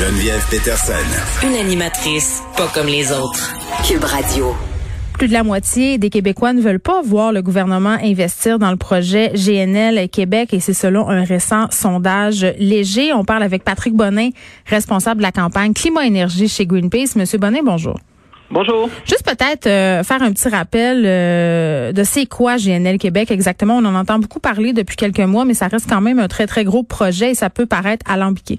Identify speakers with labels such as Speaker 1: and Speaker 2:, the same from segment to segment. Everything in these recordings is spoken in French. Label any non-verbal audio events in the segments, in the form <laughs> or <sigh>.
Speaker 1: Geneviève Peterson.
Speaker 2: Une animatrice pas comme les autres. Cube Radio.
Speaker 3: Plus de la moitié des Québécois ne veulent pas voir le gouvernement investir dans le projet GNL Québec et c'est selon un récent sondage léger. On parle avec Patrick Bonin, responsable de la campagne Climat-Énergie chez Greenpeace. Monsieur Bonin, bonjour.
Speaker 4: Bonjour.
Speaker 3: Juste peut-être euh, faire un petit rappel euh, de c'est quoi GNL Québec exactement. On en entend beaucoup parler depuis quelques mois, mais ça reste quand même un très, très gros projet et ça peut paraître alambiqué.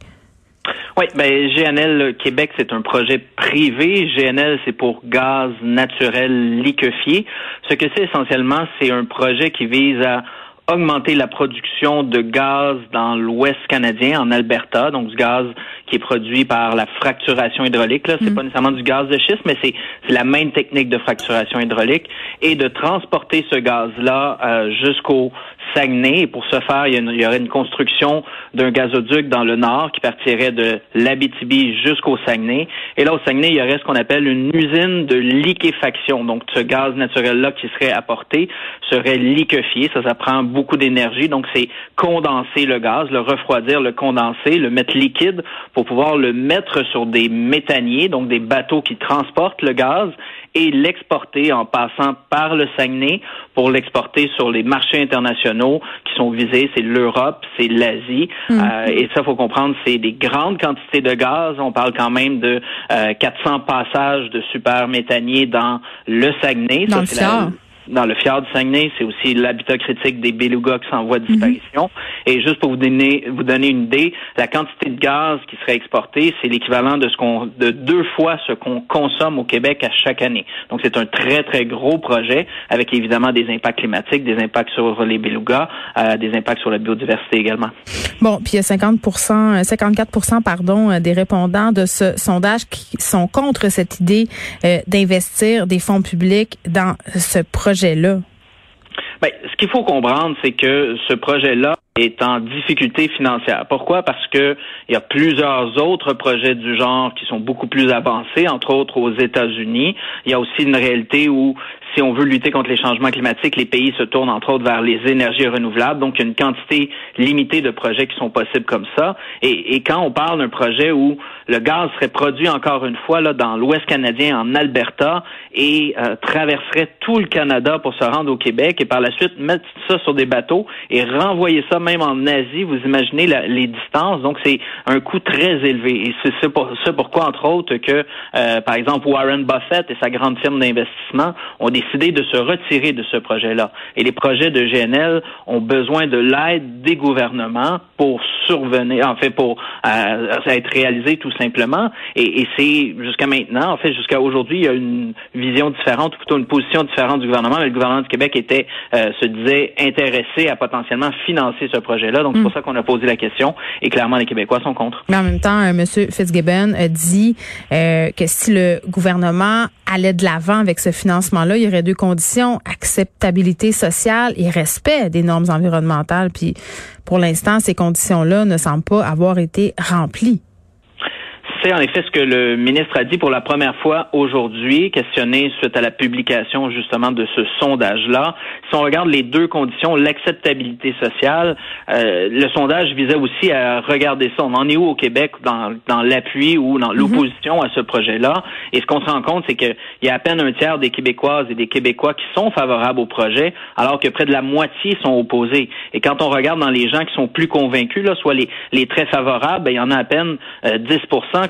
Speaker 4: Oui, ben GNL Québec, c'est un projet privé. GNL, c'est pour gaz naturel liquéfié. Ce que c'est essentiellement, c'est un projet qui vise à augmenter la production de gaz dans l'Ouest canadien, en Alberta, donc du gaz qui est produit par la fracturation hydraulique. Là, c'est mm. pas nécessairement du gaz de schiste, mais c'est la même technique de fracturation hydraulique et de transporter ce gaz-là euh, jusqu'au Saguenay. Et pour ce faire, il y, aurait une construction d'un gazoduc dans le nord qui partirait de l'Abitibi jusqu'au Saguenay. Et là, au Saguenay, il y aurait ce qu'on appelle une usine de liquéfaction. Donc, ce gaz naturel-là qui serait apporté serait liquéfié. Ça, ça prend beaucoup d'énergie. Donc, c'est condenser le gaz, le refroidir, le condenser, le mettre liquide pour pouvoir le mettre sur des méthaniers, donc des bateaux qui transportent le gaz et l'exporter en passant par le Saguenay pour l'exporter sur les marchés internationaux qui sont visés, c'est l'Europe, c'est l'Asie. Mm. Euh, et ça, faut comprendre, c'est des grandes quantités de gaz. On parle quand même de 400 euh, passages de super méthaniers dans le Saguenay.
Speaker 3: Dans ça,
Speaker 4: dans le fjord du Saguenay, c'est aussi l'habitat critique des belugas qui s'envoie de disparition. Et juste pour vous donner, vous donner une idée, la quantité de gaz qui serait exportée, c'est l'équivalent de ce qu'on, de deux fois ce qu'on consomme au Québec à chaque année. Donc c'est un très très gros projet avec évidemment des impacts climatiques, des impacts sur les belugas, euh, des impacts sur la biodiversité également.
Speaker 3: Bon, puis il y a 50 54 pardon des répondants de ce sondage qui sont contre cette idée euh, d'investir des fonds publics dans ce projet
Speaker 4: ben, ce qu'il faut comprendre, c'est que ce projet-là est en difficulté financière. Pourquoi? Parce que il y a plusieurs autres projets du genre qui sont beaucoup plus avancés, entre autres aux États-Unis. Il y a aussi une réalité où si on veut lutter contre les changements climatiques, les pays se tournent entre autres vers les énergies renouvelables. Donc, il y a une quantité limitée de projets qui sont possibles comme ça. Et, et quand on parle d'un projet où le gaz serait produit encore une fois là dans l'Ouest canadien, en Alberta, et euh, traverserait tout le Canada pour se rendre au Québec, et par la suite mettre ça sur des bateaux et renvoyer ça même en Asie, vous imaginez les distances. Donc, c'est un coût très élevé. Et c'est pour, pourquoi, entre autres, que, euh, par exemple, Warren Buffett et sa grande firme d'investissement ont décidé de se retirer de ce projet-là. Et les projets de GNL ont besoin de l'aide des gouvernements pour survenir, en fait, pour euh, être réalisés tout simplement. Et, c'est jusqu'à maintenant, en fait, jusqu'à aujourd'hui, il y a une vision différente, ou plutôt une position différente du gouvernement. Le gouvernement du Québec était, euh, se disait intéressé à potentiellement financer ce projet-là. Donc c'est pour mm. ça qu'on a posé la question. Et clairement, les Québécois sont contre.
Speaker 3: Mais en même temps, euh, M. Fitzgibbon a dit euh, que si le gouvernement allait de l'avant avec ce financement-là, il y aurait deux conditions acceptabilité sociale et respect des normes environnementales. Puis pour l'instant, ces conditions-là ne semblent pas avoir été remplies.
Speaker 4: C'est en effet ce que le ministre a dit pour la première fois aujourd'hui, questionné suite à la publication justement de ce sondage-là. Si on regarde les deux conditions, l'acceptabilité sociale, euh, le sondage visait aussi à regarder ça. On en est où au Québec dans, dans l'appui ou dans mhm. l'opposition à ce projet-là? Et ce qu'on se rend compte, c'est qu'il y a à peine un tiers des Québécoises et des Québécois qui sont favorables au projet, alors que près de la moitié sont opposés. Et quand on regarde dans les gens qui sont plus convaincus, là, soit les, les très favorables, ben, il y en a à peine euh, 10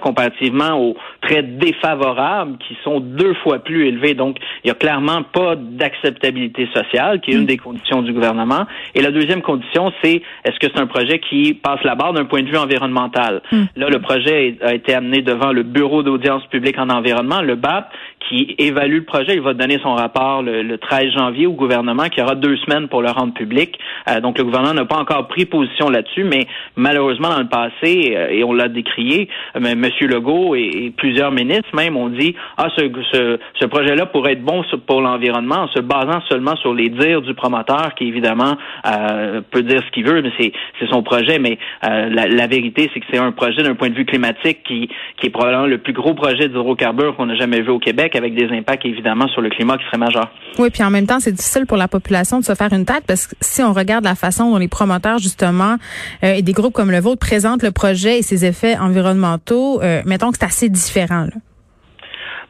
Speaker 4: comparativement aux très défavorables qui sont deux fois plus élevés. Donc, il n'y a clairement pas d'acceptabilité sociale, qui est une mm. des conditions du gouvernement. Et la deuxième condition, c'est est-ce que c'est un projet qui passe la barre d'un point de vue environnemental? Mm. Là, le projet a été amené devant le Bureau d'audience publique en environnement, le BAP, qui évalue le projet. Il va donner son rapport le, 13 janvier au gouvernement, qui aura deux semaines pour le rendre public. Euh, donc, le gouvernement n'a pas encore pris position là-dessus, mais malheureusement, dans le passé, euh, et on l'a décrié, euh, M. Legault et, plusieurs ministres même ont dit, ah, ce, ce, ce projet-là pourrait être bon pour l'environnement en se basant seulement sur les dires du promoteur, qui évidemment peut dire ce qu'il veut, mais c'est son projet. Mais la, la, vérité, c'est que c'est un projet d'un point de vue climatique qui, qui est probablement le plus gros projet d'hydrocarbures qu'on a jamais vu au Québec Avec des impacts évidemment sur le climat qui seraient majeurs.
Speaker 3: Oui, puis en même temps, c'est difficile pour la population de se faire une tête parce que si on regarde la façon dont les promoteurs justement euh, et des groupes comme le vôtre présentent le projet et ses effets environnementaux, euh, mettons que c'est assez différent.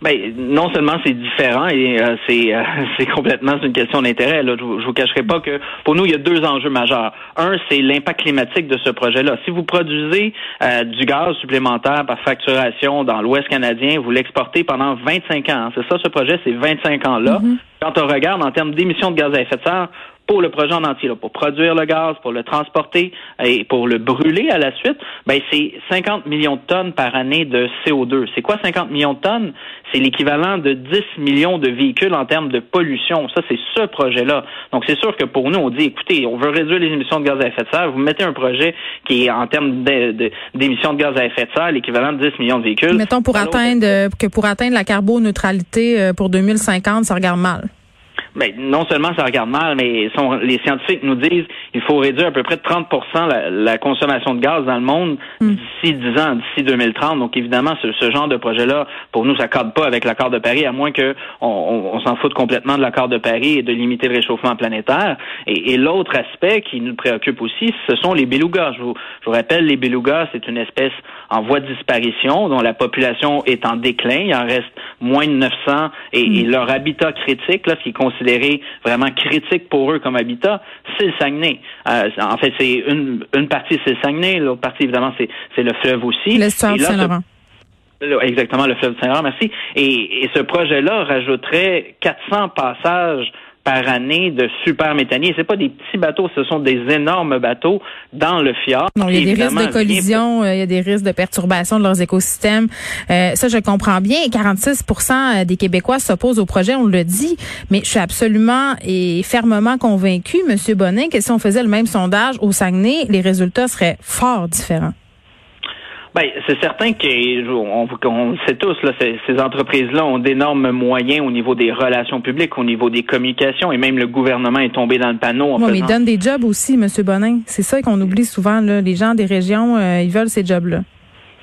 Speaker 4: Ben, non seulement c'est différent et euh, c'est euh, <laughs> c'est complètement une question d'intérêt. Je, je vous cacherai pas que pour nous il y a deux enjeux majeurs. Un, c'est l'impact climatique de ce projet-là. Si vous produisez euh, du gaz supplémentaire par facturation dans l'Ouest canadien, vous l'exportez pendant 25 ans. C'est ça ce projet, c'est 25 ans là. Mm-hmm. Quand on regarde en termes d'émissions de gaz à effet de serre, pour le projet en entier, là, pour produire le gaz, pour le transporter et pour le brûler à la suite, ben c'est 50 millions de tonnes par année de CO2. C'est quoi 50 millions de tonnes? C'est l'équivalent de 10 millions de véhicules en termes de pollution. Ça, c'est ce projet-là. Donc, c'est sûr que pour nous, on dit, écoutez, on veut réduire les émissions de gaz à effet de serre. Vous mettez un projet qui est en termes d'émissions de, gaz à effet de serre, l'équivalent de 10 millions de véhicules.
Speaker 3: Mettons pour atteindre que pour atteindre la carboneutralité euh, pour 2050, ça regarde mal.
Speaker 4: Ben, non seulement ça regarde mal, mais les scientifiques nous disent qu'il faut réduire à peu près de 30 la, consommation de gaz dans le monde hmm. d'ici 10 ans, d'ici 2030. Donc évidemment, ce, genre de projet-là, pour nous, ça cadre pas avec l'accord de Paris, à moins qu'on on, s'en foute complètement de l'accord de Paris et de limiter le réchauffement planétaire. Et, l'autre aspect qui nous préoccupe aussi, ce sont les belugas. Je vous, je vous rappelle, les belugas, c'est une espèce en voie de disparition dont la population est en déclin. Il en reste moins de 900 et, et hmm. leur habitat critique, là, ce qui est considéré vraiment critique pour eux comme habitat, c'est le Saguenay. Euh, en fait, c'est une, une partie, c'est le Saguenay, l'autre partie, évidemment, c'est, c'est le fleuve aussi.
Speaker 3: De Saint-Laurent.
Speaker 4: Exactement, le fleuve Saint-Laurent, merci. Et, et ce projet-là rajouterait 400 passages par année de super méthaniers. C'est pas des petits bateaux, ce sont des énormes bateaux dans le fjord.
Speaker 3: Non, il y a des risques de collision, euh, il y a des risques de perturbation de leurs écosystèmes. Euh, ça, je comprends bien. 46 euh, des Québécois s'opposent au projet, on le dit, mais je suis absolument et fermement convaincu, Monsieur Bonnet, que si on faisait le même sondage au Saguenay, les résultats seraient fort différents.
Speaker 4: Ben, c'est certain qu'on on sait tous, là, ces, ces entreprises-là ont d'énormes moyens au niveau des relations publiques, au niveau des communications, et même le gouvernement est tombé dans le panneau.
Speaker 3: En mais ils donnent des jobs aussi, M. Bonin. C'est ça qu'on oublie souvent. Là. Les gens des régions, euh, ils veulent ces jobs-là.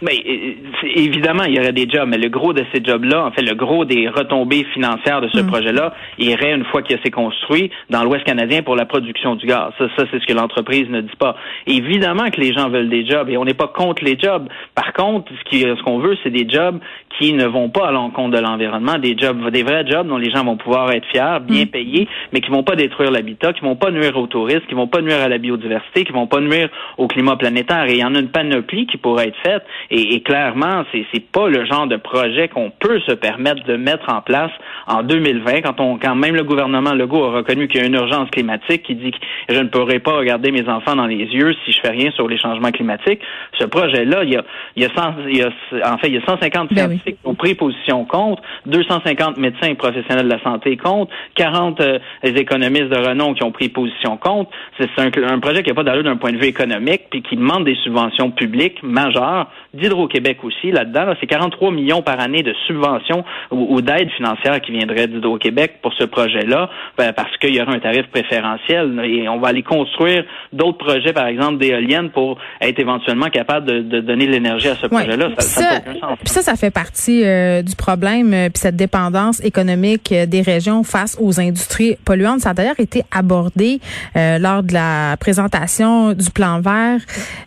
Speaker 4: Mais ben, évidemment, il y aurait des jobs, mais le gros de ces jobs-là, en fait, le gros des retombées financières de ce mm. projet-là, irait une fois qu'il s'est construit dans l'Ouest canadien pour la production du gaz. Ça, ça c'est ce que l'entreprise ne dit pas. Évidemment que les gens veulent des jobs et on n'est pas contre les jobs. Par contre, ce qu'on veut, c'est des jobs qui ne vont pas à l'encontre de l'environnement, des jobs, des vrais jobs dont les gens vont pouvoir être fiers, bien mm. payés, mais qui vont pas détruire l'habitat, qui vont pas nuire aux touristes, qui vont pas nuire à la biodiversité, qui vont pas nuire au climat planétaire. Et il y en a une panoplie qui pourrait être faite et, clairement, c'est c'est pas le genre de projet qu'on peut se permettre de mettre en place en 2020 quand on quand même le gouvernement Legault a reconnu qu'il y a une urgence climatique qui dit que je ne pourrai pas regarder mes enfants dans les yeux si je fais rien sur les changements climatiques. Ce projet-là, il y a il y a, 100, il y a en fait il y a 150 ben scientifiques qui ont pris position contre, 250 médecins et professionnels de la santé contre, 40 euh, économistes de renom qui ont pris position contre. C'est un, un projet qui n'a pas d'allure d'un point de vue économique puis qui demande des subventions publiques majeures d'Hydro-Québec aussi là-dedans. c'est 43 millions par année de subventions ou, d'aides financières qui viendraient d'Hydro-Québec pour ce projet-là, ben, parce qu'il y aura un tarif préférentiel et on va aller construire d'autres projets, par exemple d'éoliennes, pour être éventuellement capable de, donner de l'énergie à ce projet-là.
Speaker 3: Ça, ça, ça, ça, fait partie euh, du problème, euh, puis cette dépendance économique euh, des régions face aux industries polluantes. Ça a d'ailleurs été abordé lors de la présentation du plan vert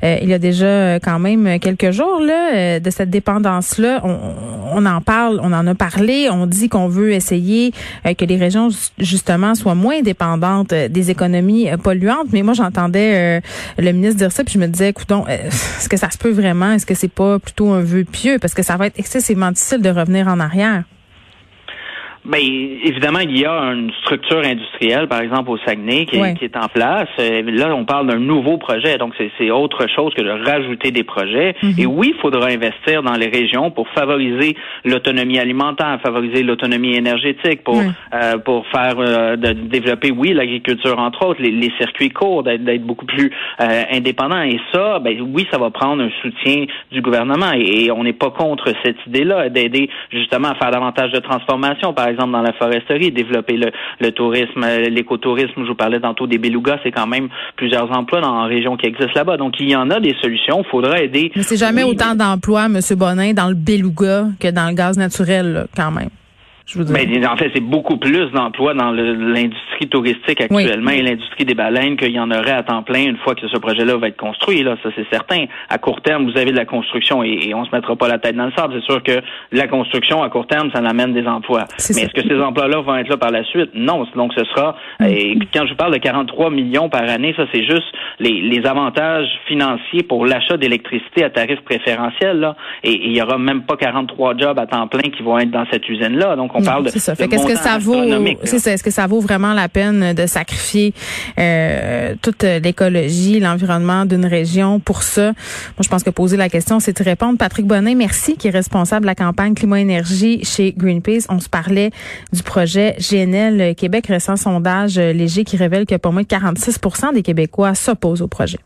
Speaker 3: il y a déjà quand même quelques jours là, de cette dépendance-là. On, en parle, on en a parlé. On dit qu'on veut essayer que les régions justement soient moins dépendantes des économies polluantes. Mais moi, j'entendais le ministre dire ça, puis je me disais, écoutons, est-ce que ça se peut vraiment? Est-ce que c'est pas plutôt un vœu pieux? Parce que ça va être excessivement difficile de revenir en arrière.
Speaker 4: Mais évidemment, il y a une structure industrielle, par exemple au Saguenay, qui, est, en place. Euh, là, on parle d'un nouveau projet, donc c'est autre chose que de rajouter des projets. Mhm. Et oui, il faudra investir dans les régions pour favoriser l'autonomie alimentaire, favoriser l'autonomie énergétique, pour euh, pour faire euh, de, développer, oui, l'agriculture entre autres, les, circuits courts, d'être beaucoup plus indépendants. Et ça, ben oui, ça va prendre un soutien du gouvernement. Et, et on n'est pas contre cette idée-là d'aider justement à faire davantage de transformation. Par exemple, dans la foresterie, développer le, tourisme, euh, l'écotourisme. Je vous parlais tantôt des belugas, c'est quand même plusieurs emplois dans la région qui existent là-bas. Donc, il y en a des solutions. Il faudra aider.
Speaker 3: Mais c'est jamais autant d'emplois, M. Bonin, dans le beluga que dans le gaz naturel, quand même. Je ben,
Speaker 4: en fait, c'est beaucoup plus d'emplois dans l'industrie touristique actuellement et l'industrie des baleines qu'il y en aurait à temps plein une fois que ce projet-là va être construit. Là, ça c'est certain. À court terme, vous avez de la construction et, on se mettra pas la tête dans le sable. C'est sûr que la construction à court terme, ça amène des emplois. Mais est-ce que ces emplois-là vont être là par la suite? Non. Donc ce sera. Mm. Et quand je parle de 43 millions par année, ça c'est juste les, les avantages financiers pour l'achat d'électricité à tarif préférentiel. Là, et il y aura même pas 43 jobs à temps plein qui vont être dans cette usine-là. Donc on parle de.
Speaker 3: C'est ça. Fait qu'est-ce que ça vaut C'est ça. Est-ce que ça vaut vraiment la peine de sacrifier euh, toute l'écologie, l'environnement d'une région pour ça? Moi, je pense que poser la question, c'est de répondre. Patrick Bonnet, merci, qui est responsable de la campagne climat-énergie chez Greenpeace. On se parlait du projet GNL Québec récent sondage léger qui révèle que pour moins de 46% des Québécois s'opposent au projet.